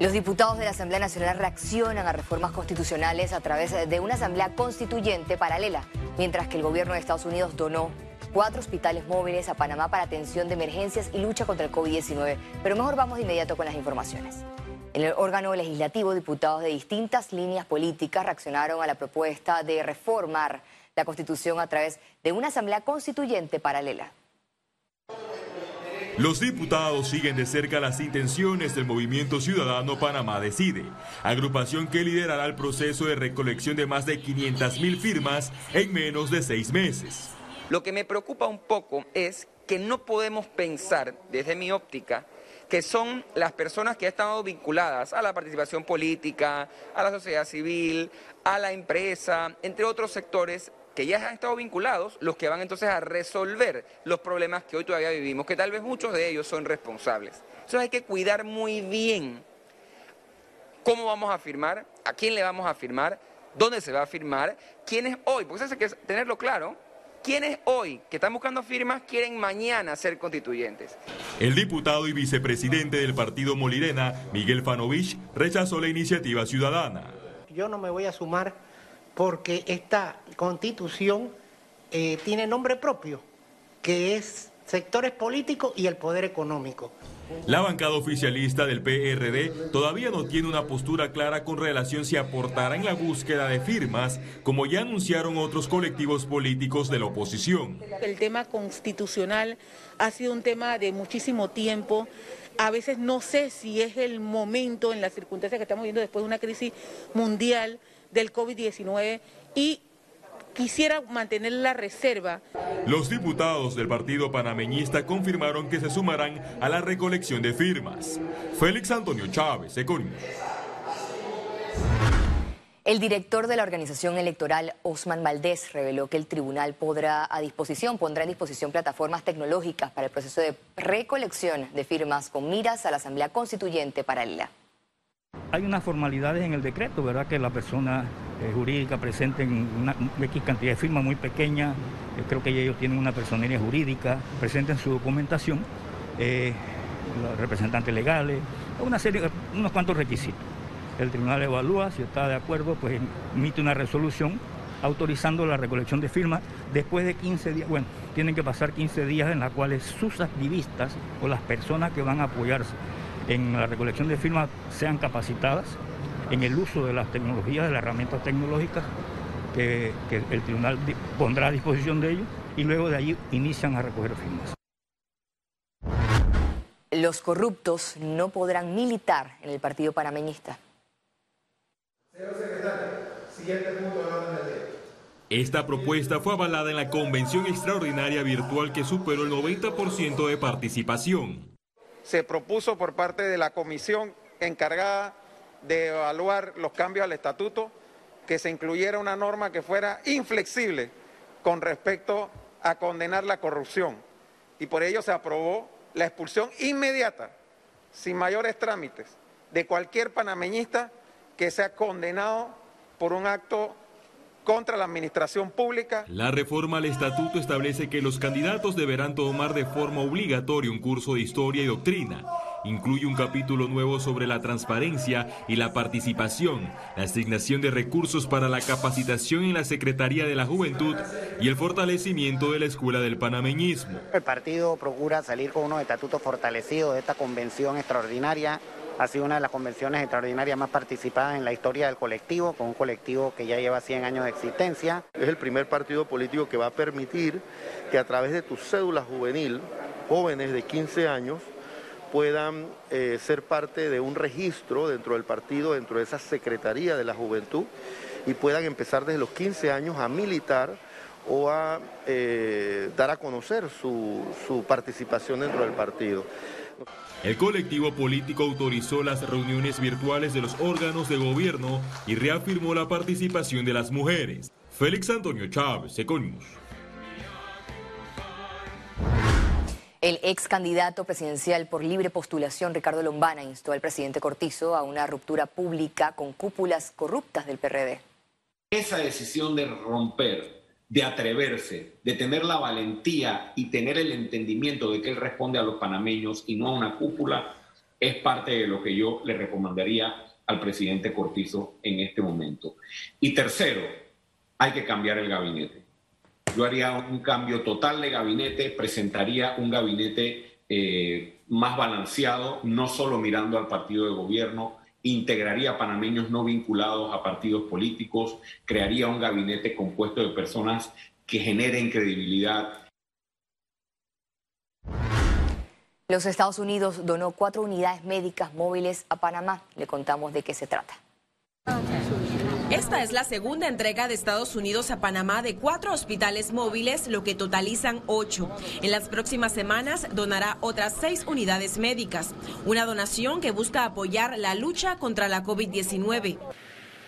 Los diputados de la Asamblea Nacional reaccionan a reformas constitucionales a través de una asamblea constituyente paralela, mientras que el gobierno de Estados Unidos donó cuatro hospitales móviles a Panamá para atención de emergencias y lucha contra el COVID-19. Pero mejor vamos de inmediato con las informaciones. En el órgano legislativo, diputados de distintas líneas políticas reaccionaron a la propuesta de reformar la Constitución a través de una asamblea constituyente paralela. Los diputados siguen de cerca las intenciones del Movimiento Ciudadano Panamá Decide, agrupación que liderará el proceso de recolección de más de 500 mil firmas en menos de seis meses. Lo que me preocupa un poco es que no podemos pensar, desde mi óptica, que son las personas que han estado vinculadas a la participación política, a la sociedad civil, a la empresa, entre otros sectores, que ya han estado vinculados, los que van entonces a resolver los problemas que hoy todavía vivimos, que tal vez muchos de ellos son responsables. Entonces hay que cuidar muy bien cómo vamos a firmar, a quién le vamos a firmar, dónde se va a firmar, quiénes hoy, porque eso hay que tenerlo claro, quiénes hoy que están buscando firmas quieren mañana ser constituyentes. El diputado y vicepresidente del partido Molirena, Miguel Fanovich, rechazó la iniciativa ciudadana. Yo no me voy a sumar porque esta constitución eh, tiene nombre propio, que es sectores políticos y el poder económico. La bancada oficialista del PRD todavía no tiene una postura clara con relación si aportará en la búsqueda de firmas, como ya anunciaron otros colectivos políticos de la oposición. El tema constitucional ha sido un tema de muchísimo tiempo. A veces no sé si es el momento en las circunstancias que estamos viendo después de una crisis mundial del COVID-19 y quisiera mantener la reserva. Los diputados del partido panameñista confirmaron que se sumarán a la recolección de firmas. Félix Antonio Chávez, Econius. El director de la organización electoral, Osman Valdés, reveló que el tribunal podrá a disposición, pondrá en disposición plataformas tecnológicas para el proceso de recolección de firmas con miras a la Asamblea Constituyente paralela. Hay unas formalidades en el decreto, ¿verdad? Que la persona eh, jurídica presente una, X cantidad de firmas muy pequeña, creo que ellos tienen una personería jurídica, presenten su documentación, eh, los representantes legales, una serie, unos cuantos requisitos. El tribunal evalúa, si está de acuerdo, pues emite una resolución autorizando la recolección de firmas después de 15 días, bueno, tienen que pasar 15 días en las cuales sus activistas o las personas que van a apoyarse en la recolección de firmas sean capacitadas en el uso de las tecnologías, de las herramientas tecnológicas que, el tribunal pondrá a disposición de ellos y luego de allí inician a recoger firmas. Los corruptos no podrán militar en el partido panameñista. Esta propuesta fue avalada en la convención extraordinaria virtual que superó el 90% de participación se propuso por parte de la comisión encargada de evaluar los cambios al estatuto que se incluyera una norma que fuera inflexible con respecto a condenar la corrupción. Y por ello se aprobó la expulsión inmediata, sin mayores trámites, de cualquier panameñista que sea condenado por un acto contra la administración pública. La reforma al estatuto establece que los candidatos deberán tomar de forma obligatoria un curso de historia y doctrina. Incluye un capítulo nuevo sobre la transparencia y la participación, la asignación de recursos para la capacitación en la Secretaría de la Juventud y el fortalecimiento de la Escuela del Panameñismo. El partido procura salir con unos estatutos fortalecidos de esta convención extraordinaria ha sido una de las convenciones extraordinarias más participadas en la historia del colectivo, con un colectivo que ya lleva 100 años de existencia. Es el primer partido político que va a permitir que a través de tu cédula juvenil, jóvenes de 15 años, puedan eh, ser parte de un registro dentro del partido, dentro de esa Secretaría de la Juventud, y puedan empezar desde los 15 años a militar o a eh, dar a conocer su, su participación dentro del partido. El colectivo político autorizó las reuniones virtuales de los órganos de gobierno y reafirmó la participación de las mujeres. Félix Antonio Chávez, Econius. El ex candidato presidencial por libre postulación, Ricardo Lombana, instó al presidente Cortizo a una ruptura pública con cúpulas corruptas del PRD. Esa decisión de romper de atreverse, de tener la valentía y tener el entendimiento de que él responde a los panameños y no a una cúpula, es parte de lo que yo le recomendaría al presidente Cortizo en este momento. Y tercero, hay que cambiar el gabinete. Yo haría un cambio total de gabinete, presentaría un gabinete eh, más balanceado, no solo mirando al partido de gobierno, integraría panameños no vinculados a partidos políticos, crearía un gabinete compuesto de personas que generen credibilidad. Los Estados Unidos donó cuatro unidades médicas móviles a Panamá. Le contamos de qué se trata. Esta es la segunda entrega de Estados Unidos a Panamá de cuatro hospitales móviles, lo que totalizan ocho. En las próximas semanas donará otras seis unidades médicas, una donación que busca apoyar la lucha contra la COVID-19.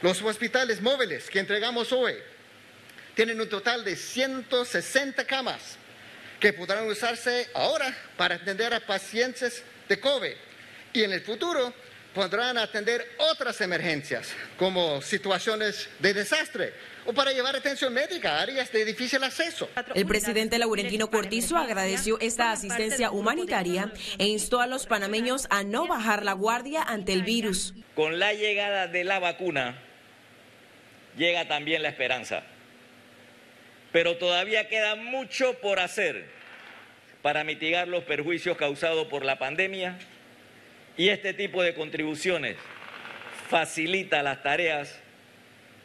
Los hospitales móviles que entregamos hoy tienen un total de 160 camas que podrán usarse ahora para atender a pacientes de COVID y en el futuro podrán atender otras emergencias, como situaciones de desastre o para llevar atención médica a áreas de difícil acceso. El presidente Laurentino Cortizo agradeció esta asistencia humanitaria e instó a los panameños a no bajar la guardia ante el virus. Con la llegada de la vacuna llega también la esperanza. Pero todavía queda mucho por hacer para mitigar los perjuicios causados por la pandemia y este tipo de contribuciones facilita las tareas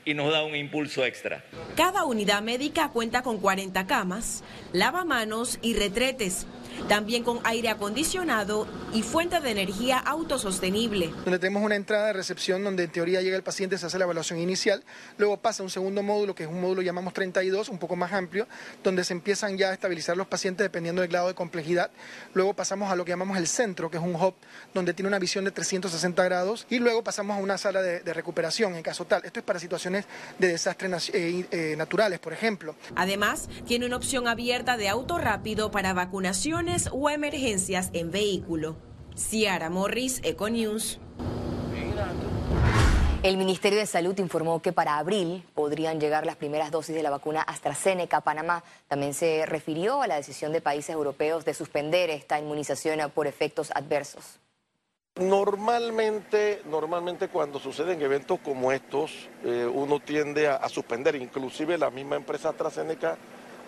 y nos da un impulso extra. Cada unidad médica cuenta con 40 camas, lavamanos y retretes también con aire acondicionado y fuente de energía autosostenible. Donde tenemos una entrada de recepción donde en teoría llega el paciente, se hace la evaluación inicial, luego pasa a un segundo módulo que es un módulo llamamos 32, un poco más amplio, donde se empiezan ya a estabilizar los pacientes dependiendo del grado de complejidad. Luego pasamos a lo que llamamos el centro, que es un hub donde tiene una visión de 360 grados y luego pasamos a una sala de, recuperación en caso tal. Esto es para situaciones de desastres eh, eh, naturales, por ejemplo. Además, tiene una opción abierta de auto rápido para vacunaciones o emergencias en vehículo. Ciara Morris, Econews. El Ministerio de Salud informó que para abril podrían llegar las primeras dosis de la vacuna AstraZeneca a Panamá. También se refirió a la decisión de países europeos de suspender esta inmunización por efectos adversos. Normalmente, normalmente cuando suceden eventos como estos, eh, uno tiende a, a, suspender. Inclusive la misma empresa AstraZeneca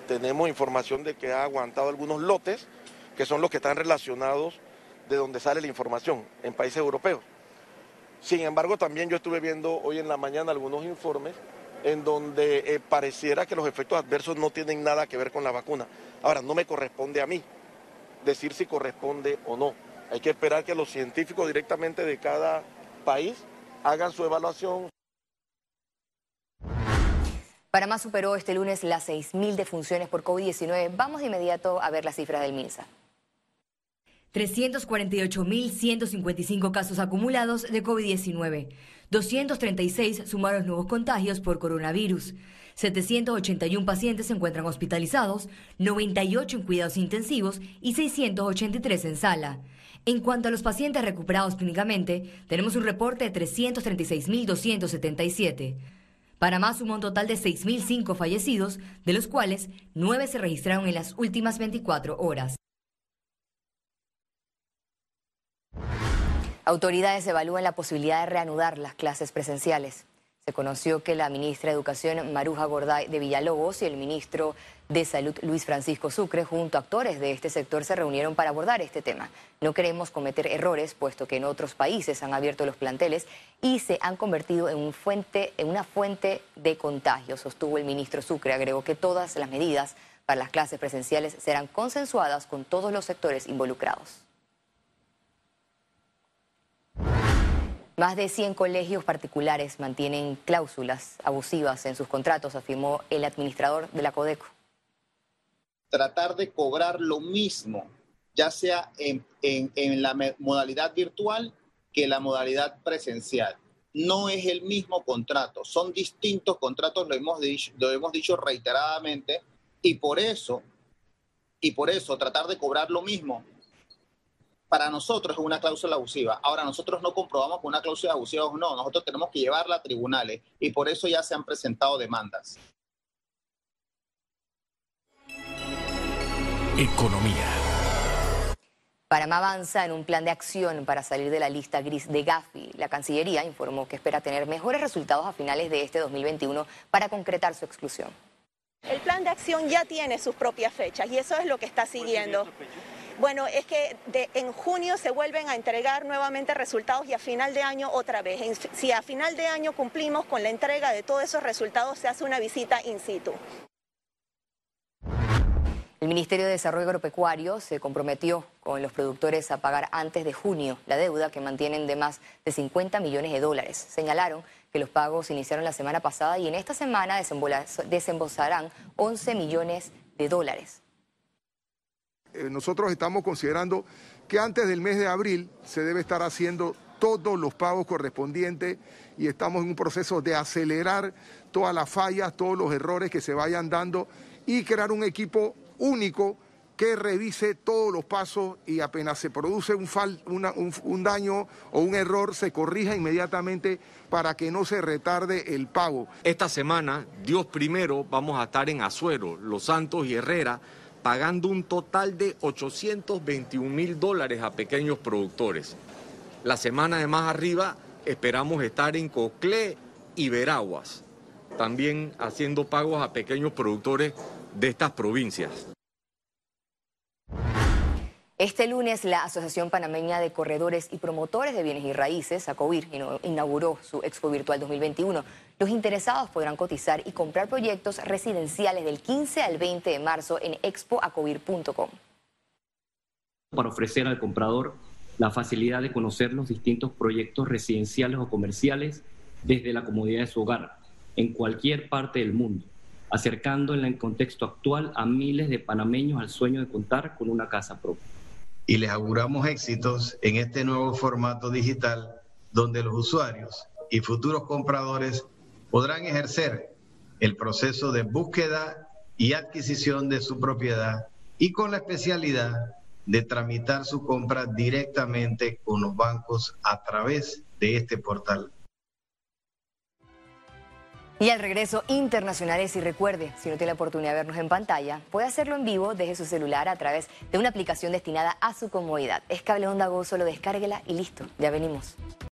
tenemos información de que ha aguantado algunos lotes que son los que están relacionados de donde sale la información en países europeos. Sin embargo, también yo estuve viendo hoy en la mañana algunos informes en donde eh, pareciera que los efectos adversos no tienen nada que ver con la vacuna. Ahora, no me corresponde a mí decir si corresponde o no. Hay que esperar que los científicos directamente de cada país hagan su evaluación. Panamá superó este lunes las 6.000 defunciones por COVID-19. Vamos de inmediato a ver las cifras del MINSA. 348.155 casos acumulados de COVID-19. 236 sumaron nuevos contagios por coronavirus. 781 pacientes se encuentran hospitalizados, 98 en cuidados intensivos y 683 en sala. En cuanto a los pacientes recuperados clínicamente, tenemos un reporte de 336.277. Panamá sumó un total de 6.005 fallecidos, de los cuales 9 se registraron en las últimas 24 horas. Autoridades evalúan la posibilidad de reanudar las clases presenciales. Se conoció que la ministra de Educación, Maruja Gorday de Villalobos, y el ministro de Salud, Luis Francisco Sucre, junto a actores de este sector, se reunieron para abordar este tema. No queremos cometer errores, puesto que en otros países han abierto los planteles y se han convertido en, en una fuente de contagio, sostuvo el ministro Sucre. Agregó que todas las medidas para las clases presenciales serán consensuadas con todos los sectores involucrados. Más de 100 colegios particulares mantienen cláusulas abusivas en sus contratos, afirmó el administrador de la Codeco. Tratar de cobrar lo mismo, ya sea en, la modalidad virtual que la modalidad presencial. No es el mismo contrato, son distintos contratos, lo hemos dicho, lo hemos dicho reiteradamente, y por eso, y por eso tratar de cobrar lo mismo para nosotros es una cláusula abusiva. Ahora, nosotros no comprobamos con una cláusula abusiva o no, nosotros tenemos que llevarla a tribunales y por eso ya se han presentado demandas. Economía. Panamá avanza en un plan de acción para salir de la lista gris de Gafi. La Cancillería informó que espera tener mejores resultados a finales de este 2021 para concretar su exclusión. El plan de acción ya tiene sus propias fechas y eso es lo que está siguiendo. Bueno, es que en junio se vuelven a entregar nuevamente resultados y a final de año otra vez. Si a final de año cumplimos con la entrega de todos esos resultados, se hace una visita in situ. El Ministerio de Desarrollo Agropecuario se comprometió con los productores a pagar antes de junio la deuda que mantienen de más de 50 millones de dólares. Señalaron que los pagos iniciaron la semana pasada y en esta semana desembolsarán 11 millones de dólares. Eh, nosotros estamos considerando que antes del mes de abril se debe estar haciendo todos los pagos correspondientes y estamos en un proceso de acelerar todas las fallas, todos los errores que se vayan dando y crear un equipo único que revise todos los pasos y apenas se produce un, un, daño o un error, se corrija inmediatamente para que no se retarde el pago. Esta semana, Dios primero, vamos a estar en Azuero, Los Santos y Herrera, pagando un total de 821 mil dólares a pequeños productores. La semana de más arriba esperamos estar en Coclé y Veraguas, también haciendo pagos a pequeños productores de estas provincias. Este lunes la Asociación Panameña de Corredores y Promotores de Bienes y Raíces, ACOBIR, inauguró su Expo Virtual 2021. Los interesados podrán cotizar y comprar proyectos residenciales del 15 al 20 de marzo en expoacobir.com. Para ofrecer al comprador la facilidad de conocer los distintos proyectos residenciales o comerciales desde la comodidad de su hogar, en cualquier parte del mundo acercando en el contexto actual a miles de panameños al sueño de contar con una casa propia. Y les auguramos éxitos en este nuevo formato digital donde los usuarios y futuros compradores podrán ejercer el proceso de búsqueda y adquisición de su propiedad y con la especialidad de tramitar su compra directamente con los bancos a través de este portal. Y al regreso, internacionales y recuerde, si no tiene la oportunidad de vernos en pantalla, puede hacerlo en vivo desde su celular a través de una aplicación destinada a su comodidad. Es Cable Onda Go, solo descárguela y listo, ya venimos.